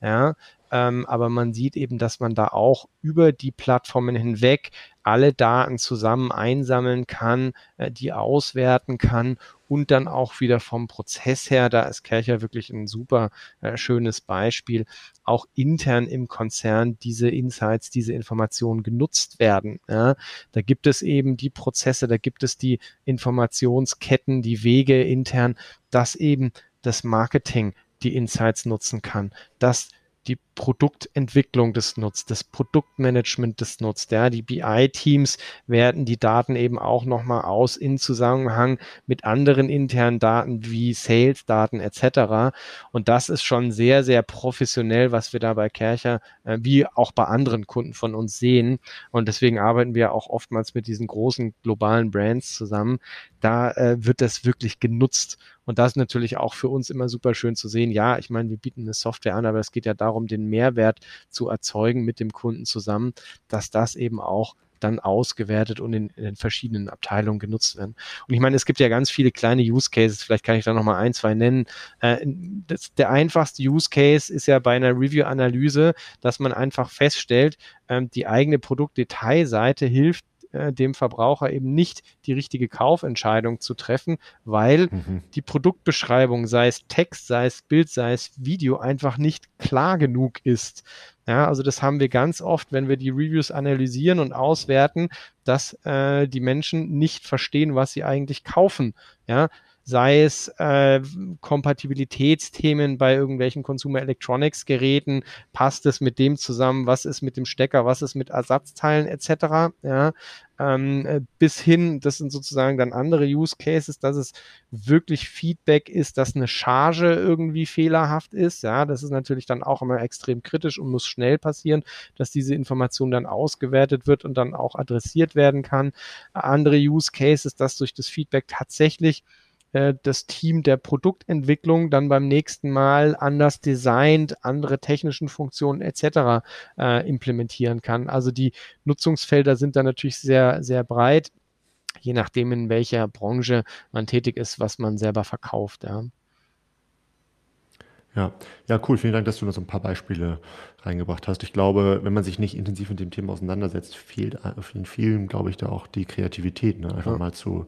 Ja, ähm, aber man sieht eben, dass man da auch über die Plattformen hinweg alle Daten zusammen einsammeln kann, äh, die auswerten kann und dann auch wieder vom Prozess her, da ist Kercher wirklich ein super äh, schönes Beispiel, auch intern im Konzern diese Insights, diese Informationen genutzt werden. Ja. Da gibt es eben die Prozesse, da gibt es die Informationsketten, die Wege intern, dass eben das Marketing die Insights nutzen kann, dass die Produktentwicklung das nutzt, das Produktmanagement das nutzt. Ja, die BI-Teams werten die Daten eben auch nochmal aus in Zusammenhang mit anderen internen Daten wie Sales-Daten etc. Und das ist schon sehr, sehr professionell, was wir da bei Kercher äh, wie auch bei anderen Kunden von uns sehen. Und deswegen arbeiten wir auch oftmals mit diesen großen globalen Brands zusammen. Da äh, wird das wirklich genutzt. Und das ist natürlich auch für uns immer super schön zu sehen. Ja, ich meine, wir bieten eine Software an, aber es geht ja darum, den Mehrwert zu erzeugen mit dem Kunden zusammen, dass das eben auch dann ausgewertet und in, den verschiedenen Abteilungen genutzt werden. Und ich meine, es gibt ja ganz viele kleine Use Cases, vielleicht kann ich da nochmal ein, zwei nennen. Äh, das, der einfachste Use Case ist ja bei einer Review-Analyse, dass man einfach feststellt, äh, die eigene Produktdetailseite hilft äh, dem Verbraucher eben nicht die richtige Kaufentscheidung zu treffen, weil mhm. die Produktbeschreibung, sei es Text, sei es Bild, sei es Video, einfach nicht klar genug ist. Ja, also das haben wir ganz oft, wenn wir die Reviews analysieren und auswerten, dass äh, die Menschen nicht verstehen, was sie eigentlich kaufen. Ja, sei es äh, Kompatibilitätsthemen bei irgendwelchen Consumer Electronics Geräten, passt es mit dem zusammen, was ist mit dem Stecker, was ist mit Ersatzteilen etc. Ja, ähm, äh, bis hin, das sind sozusagen dann andere Use Cases, dass es wirklich Feedback ist, dass eine Charge irgendwie fehlerhaft ist. Ja, das ist natürlich dann auch immer extrem kritisch und muss schnell passieren, dass diese Information dann ausgewertet wird und dann auch adressiert werden kann. Andere Use Cases, dass durch das Feedback tatsächlich äh, das Team der Produktentwicklung dann beim nächsten Mal anders designt, andere technischen Funktionen etc. Äh, implementieren kann. Also die Nutzungsfelder sind da natürlich sehr, sehr breit, je nachdem, in welcher Branche man tätig ist, was man selber verkauft. Ja. Ja, ja, cool. Vielen Dank, dass du noch so ein paar Beispiele reingebracht hast. Ich glaube, wenn man sich nicht intensiv mit dem Thema auseinandersetzt, fehlt vielen, vielen, glaube ich, da auch die Kreativität, ne? einfach ja. mal zu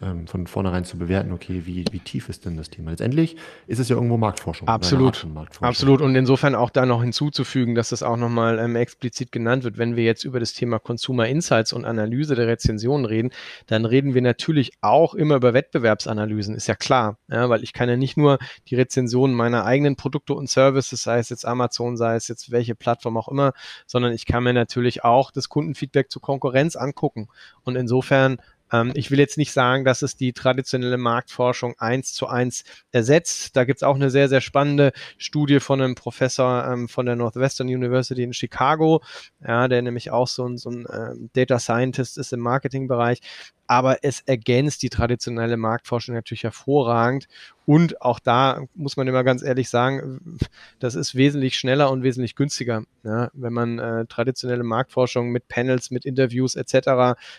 ähm, von vornherein zu bewerten, okay, wie, wie tief ist denn das Thema? Letztendlich ist es ja irgendwo Marktforschung. Absolut. Marktforschung. Absolut. Und insofern auch da noch hinzuzufügen, dass das auch nochmal ähm, explizit genannt wird, wenn wir jetzt über das Thema Consumer Insights und Analyse der Rezensionen reden, dann reden wir natürlich auch immer über Wettbewerbsanalysen, ist ja klar, ja, weil ich kann ja nicht nur die Rezensionen meiner eigenen Produkte und Services, sei es jetzt Amazon, sei es jetzt welche Plattform auch immer, sondern ich kann mir natürlich auch das Kundenfeedback zur Konkurrenz angucken. Und insofern ähm, ich will jetzt nicht sagen, dass es die traditionelle Marktforschung eins zu eins ersetzt. Da gibt es auch eine sehr, sehr spannende Studie von einem Professor ähm, von der Northwestern University in Chicago, ja, der nämlich auch so ein, so ein ähm, Data Scientist ist im Marketingbereich aber es ergänzt die traditionelle Marktforschung natürlich hervorragend. Und auch da muss man immer ganz ehrlich sagen, das ist wesentlich schneller und wesentlich günstiger, ja, wenn man äh, traditionelle Marktforschung mit Panels, mit Interviews etc.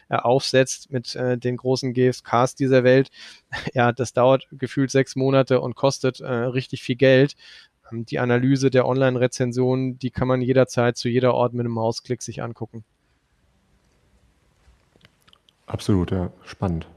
Äh, aufsetzt, mit äh, den großen GFKs dieser Welt. Ja, das dauert gefühlt sechs Monate und kostet äh, richtig viel Geld. Ähm, die Analyse der Online-Rezensionen, die kann man jederzeit zu jeder Ort mit einem Mausklick sich angucken. Absolut, ja, spannend.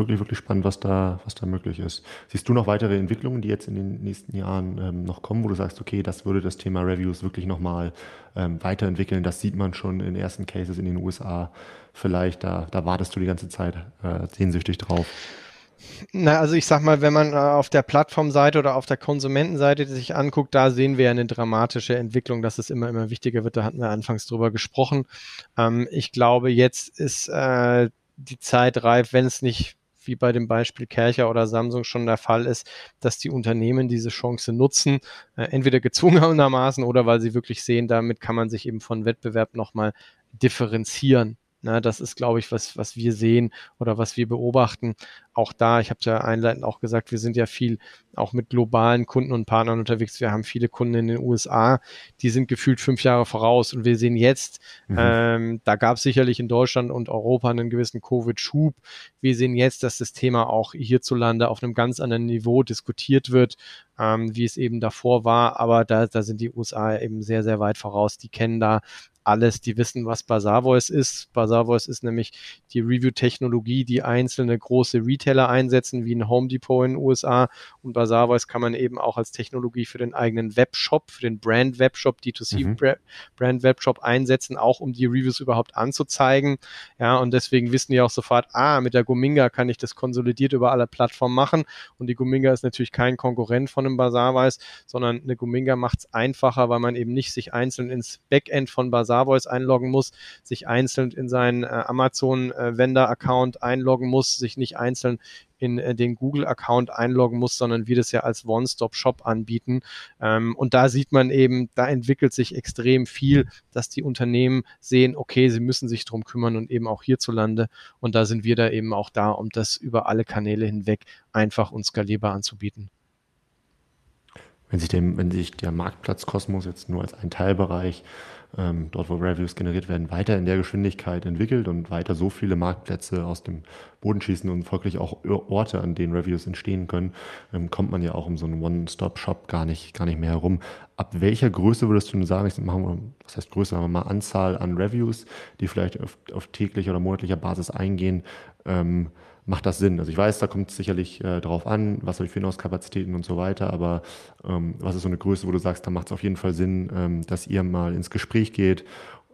Wirklich, wirklich spannend, was da, was da möglich ist. Siehst du noch weitere Entwicklungen, die jetzt in den nächsten Jahren ähm, noch kommen, wo du sagst, okay, das würde das Thema Reviews wirklich nochmal ähm, weiterentwickeln? Das sieht man schon in ersten Cases in den USA vielleicht. Da, da wartest du die ganze Zeit äh, sehnsüchtig drauf. Na, also ich sag mal, wenn man äh, auf der Plattformseite oder auf der Konsumentenseite sich anguckt, da sehen wir eine dramatische Entwicklung, dass es immer, immer wichtiger wird. Da hatten wir anfangs drüber gesprochen. Ähm, ich glaube, jetzt ist äh, die Zeit reif, wenn es nicht wie bei dem Beispiel Kercher oder Samsung schon der Fall ist, dass die Unternehmen diese Chance nutzen, äh, entweder gezwungenermaßen oder weil sie wirklich sehen, damit kann man sich eben von Wettbewerb nochmal differenzieren. Na, das ist, glaube ich, was, was wir sehen oder was wir beobachten. Auch da, ich habe ja einleitend auch gesagt, wir sind ja viel auch mit globalen Kunden und Partnern unterwegs. Wir haben viele Kunden in den USA, die sind gefühlt fünf Jahre voraus. Und wir sehen jetzt, mhm. ähm, da gab es sicherlich in Deutschland und Europa einen gewissen Covid-Schub. Wir sehen jetzt, dass das Thema auch hierzulande auf einem ganz anderen Niveau diskutiert wird, ähm, wie es eben davor war. Aber da, da sind die USA eben sehr, sehr weit voraus. Die kennen da alles. Die wissen, was Bazaar Voice ist. Bazaar Voice ist nämlich die Review-Technologie, die einzelne große Retailer einsetzen, wie ein Home Depot in den USA. Und Bazaar Voice kann man eben auch als Technologie für den eigenen Webshop, für den Brand Webshop, D2C mhm. Brand Webshop einsetzen, auch um die Reviews überhaupt anzuzeigen. Ja, und deswegen wissen die auch sofort, ah, mit der Gominga kann ich das konsolidiert über alle Plattformen machen. Und die Gominga ist natürlich kein Konkurrent von einem Bazaar Voice, sondern eine Gominga macht es einfacher, weil man eben nicht sich einzeln ins Backend von Bazaar Starvoice einloggen muss, sich einzeln in seinen äh, Amazon-Vendor-Account äh, einloggen muss, sich nicht einzeln in äh, den Google-Account einloggen muss, sondern wie das ja als One-Stop-Shop anbieten. Ähm, und da sieht man eben, da entwickelt sich extrem viel, dass die Unternehmen sehen, okay, sie müssen sich drum kümmern und eben auch hierzulande. Und da sind wir da eben auch da, um das über alle Kanäle hinweg einfach und skalierbar anzubieten. Wenn sich, dem, wenn sich der Marktplatzkosmos jetzt nur als ein Teilbereich ähm, dort wo Reviews generiert werden, weiter in der Geschwindigkeit entwickelt und weiter so viele Marktplätze aus dem Boden schießen und folglich auch Orte, an denen Reviews entstehen können, ähm, kommt man ja auch um so einen One-Stop-Shop gar nicht, gar nicht mehr herum. Ab welcher Größe würdest du sagen, ich machen wir, was heißt Größe, sagen wir mal Anzahl an Reviews, die vielleicht auf, auf täglicher oder monatlicher Basis eingehen, ähm, macht das Sinn? Also ich weiß, da kommt es sicherlich äh, drauf an, was habe ich für Inhouse-Kapazitäten und so weiter, aber ähm, was ist so eine Größe, wo du sagst, da macht es auf jeden Fall Sinn, ähm, dass ihr mal ins Gespräch geht,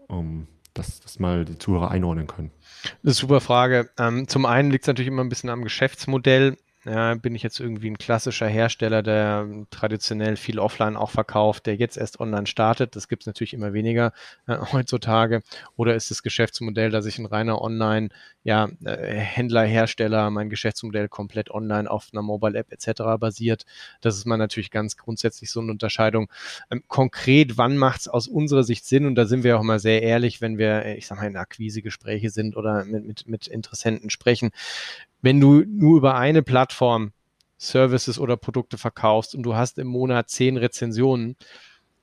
um dass das mal die Zuhörer einordnen können? Das ist eine super Frage. Ähm, zum einen liegt es natürlich immer ein bisschen am Geschäftsmodell. Ja, bin ich jetzt irgendwie ein klassischer Hersteller, der traditionell viel offline auch verkauft, der jetzt erst online startet? Das gibt es natürlich immer weniger äh, heutzutage. Oder ist das Geschäftsmodell, dass ich ein reiner Online, ja, äh, mein Geschäftsmodell komplett online auf einer Mobile App etc. basiert? Das ist mal natürlich ganz grundsätzlich so eine Unterscheidung. Ähm, konkret, wann macht es aus unserer Sicht Sinn? Und da sind wir auch immer sehr ehrlich, wenn wir, äh, ich sag mal, in Akquisegespräche sind oder mit, mit, mit Interessenten sprechen wenn du nur über eine Plattform Services oder Produkte verkaufst und du hast im Monat zehn Rezensionen,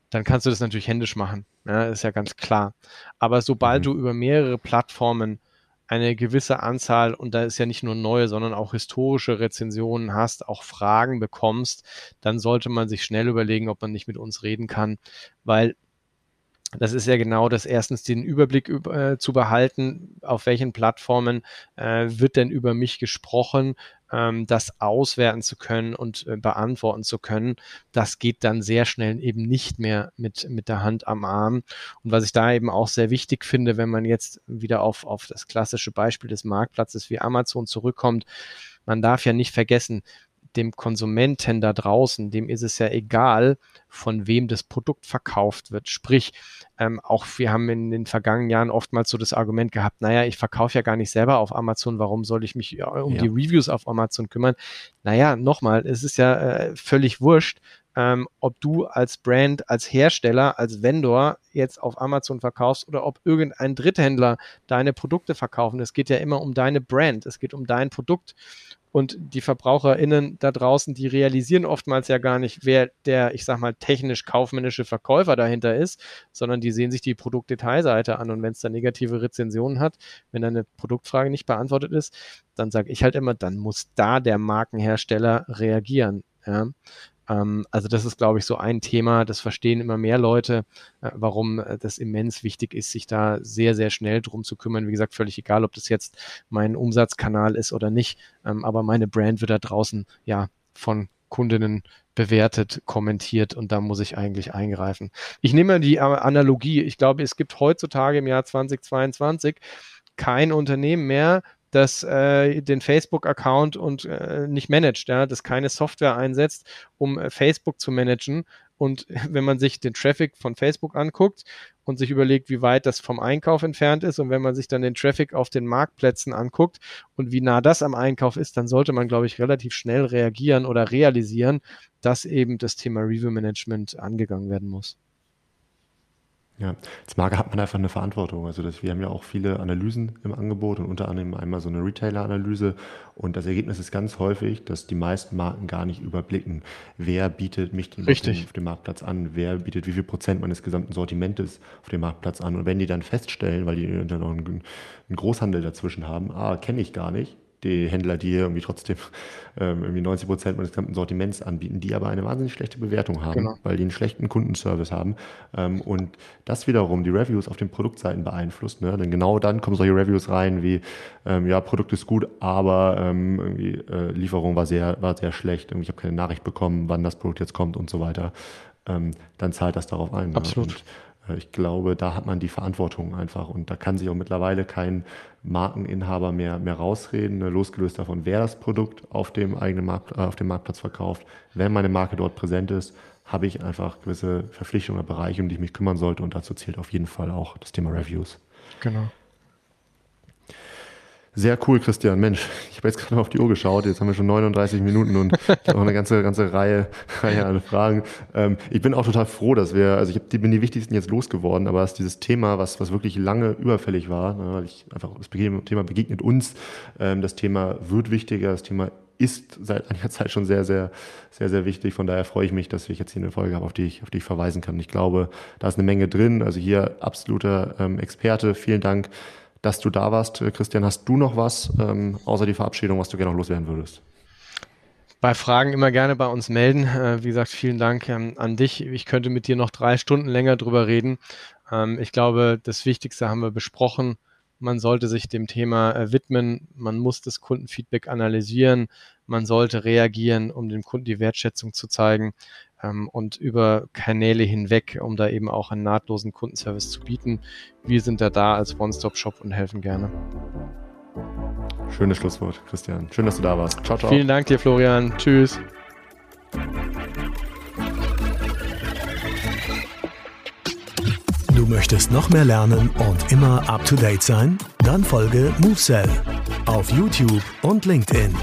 dann kannst du das natürlich händisch machen. Ja, ist ja ganz klar. Aber sobald mhm. du über mehrere Plattformen eine gewisse Anzahl, und da ist ja nicht nur neue, sondern auch historische Rezensionen hast, auch Fragen bekommst, dann sollte man sich schnell überlegen, ob man nicht mit uns reden kann, weil das ist ja genau das, erstens den Überblick äh, zu behalten, auf welchen Plattformen äh, wird denn über mich gesprochen, ähm, das auswerten zu können und äh, beantworten zu können. Das geht dann sehr schnell eben nicht mehr mit, mit der Hand am Arm. Und was ich da eben auch sehr wichtig finde, wenn man jetzt wieder auf, auf das klassische Beispiel des Marktplatzes wie Amazon zurückkommt, man darf ja nicht vergessen, dem Konsumenten da draußen, dem ist es ja egal, von wem das Produkt verkauft wird. Sprich, ähm, auch wir haben in den vergangenen Jahren oftmals so das Argument gehabt, naja, ich verkaufe ja gar nicht selber auf Amazon, warum soll ich mich um ja. die Reviews auf Amazon kümmern? Naja, nochmal, es ist ja äh, völlig wurscht, ähm, ob du als Brand, als Hersteller, als Vendor jetzt auf Amazon verkaufst oder ob irgendein Dritthändler deine Produkte verkaufen. Es geht ja immer um deine Brand, es geht um dein Produkt. Und die VerbraucherInnen da draußen, die realisieren oftmals ja gar nicht, wer der, ich sag mal, technisch-kaufmännische Verkäufer dahinter ist, sondern die sehen sich die Produktdetailseite an. Und wenn es da negative Rezensionen hat, wenn eine Produktfrage nicht beantwortet ist, dann sage ich halt immer, dann muss da der Markenhersteller reagieren. Ja? Ähm, also das ist, glaube ich, so ein Thema, das verstehen immer mehr Leute, äh, warum äh, das immens wichtig ist, sich da sehr, sehr schnell drum zu kümmern. Wie gesagt, völlig egal, ob das jetzt mein Umsatzkanal ist oder nicht, ähm, aber meine Brand wird da draußen ja von Kundinnen bewertet, kommentiert und da muss ich eigentlich eingreifen. Ich nehme die Analogie. Ich glaube, es gibt heutzutage im Jahr 2022 kein Unternehmen mehr, das äh, den Facebook-Account und äh, nicht managt, ja, das keine Software einsetzt, um äh, Facebook zu managen. Und wenn man sich den Traffic von Facebook anguckt und sich überlegt, wie weit das vom Einkauf entfernt ist und wenn man sich dann den Traffic auf den Marktplätzen anguckt und wie nah das am Einkauf ist, dann sollte man, glaube ich, relativ schnell reagieren oder realisieren, dass eben das Thema Review Management angegangen werden muss. Ja, als Marke hat man einfach eine Verantwortung. Also das, wir haben ja auch viele Analysen im Angebot und unter anderem einmal so eine Retailer-Analyse. Und das Ergebnis ist ganz häufig, dass die meisten Marken gar nicht überblicken, wer bietet mich auf dem, auf dem, Marktplatz an, wer bietet wie viel Prozent meines gesamten Sortimentes auf dem Marktplatz an. Und wenn die dann feststellen, weil die dann noch einen, einen Großhandel dazwischen haben, ah, kenne ich gar nicht, die Händler, die irgendwie trotzdem ähm, irgendwie 90 Prozent meines gesamten Sortiments anbieten, die aber eine wahnsinnig schlechte Bewertung haben, genau. weil die einen schlechten Kundenservice haben. Ähm, und das wiederum die Reviews auf den Produktseiten beeinflusst. Ne? Denn genau dann kommen solche Reviews rein wie, ähm, ja, Produkt ist gut, aber ähm, irgendwie äh, Lieferung war sehr, war sehr schlecht. Irgendwie, ich habe keine Nachricht bekommen, wann das Produkt jetzt kommt und so weiter. Ähm, dann zahlt das darauf ein. Ne? Absolut. Ne? Und, ich glaube, da hat man die Verantwortung einfach und da kann sich auch mittlerweile kein Markeninhaber mehr, mehr rausreden, ne, losgelöst davon, wer das Produkt auf dem eigenen Markt, äh, auf dem Marktplatz verkauft. Wenn meine Marke dort präsent ist, habe ich einfach gewisse Verpflichtungen oder Bereiche, um die ich mich kümmern sollte und dazu zählt auf jeden Fall auch das Thema Reviews. Genau. Sehr cool, Christian. Mensch, ich habe jetzt gerade auf die Uhr geschaut. Jetzt haben wir schon 39 Minuten und noch eine ganze, ganze Reihe, Reihe an Fragen. Ähm, ich bin auch total froh, dass wir, also ich hab, bin die wichtigsten jetzt losgeworden, aber dass dieses Thema, was, was wirklich lange überfällig war, ne, weil ich einfach das Thema begegnet uns, ähm, das Thema wird wichtiger, das Thema ist seit einiger Zeit schon sehr, sehr, sehr, sehr wichtig. Von daher freue ich mich, dass ich jetzt hier eine Folge habe, auf die ich, auf die ich verweisen kann. Ich glaube, da ist eine Menge drin. Also hier absoluter ähm, Experte. Vielen Dank dass du da warst. Äh, Christian, hast du noch was ähm, außer die Verabschiedung, was du gerne noch loswerden würdest? Bei Fragen immer gerne bei uns melden. Äh, wie gesagt, vielen Dank ähm, an dich. Ich könnte mit dir noch drei Stunden länger drüber reden. Ähm, ich glaube, das Wichtigste haben wir besprochen. Man sollte sich dem Thema äh, widmen. Man muss das Kundenfeedback analysieren. Man sollte reagieren, um dem Kunden die Wertschätzung zu zeigen und über Kanäle hinweg, um da eben auch einen nahtlosen Kundenservice zu bieten. Wir sind da da als One-Stop-Shop und helfen gerne. Schönes Schlusswort, Christian. Schön, dass du da warst. Ciao, ciao. Vielen Dank dir, Florian. Tschüss. Du möchtest noch mehr lernen und immer up to date sein? Dann folge MoveSell auf YouTube und LinkedIn.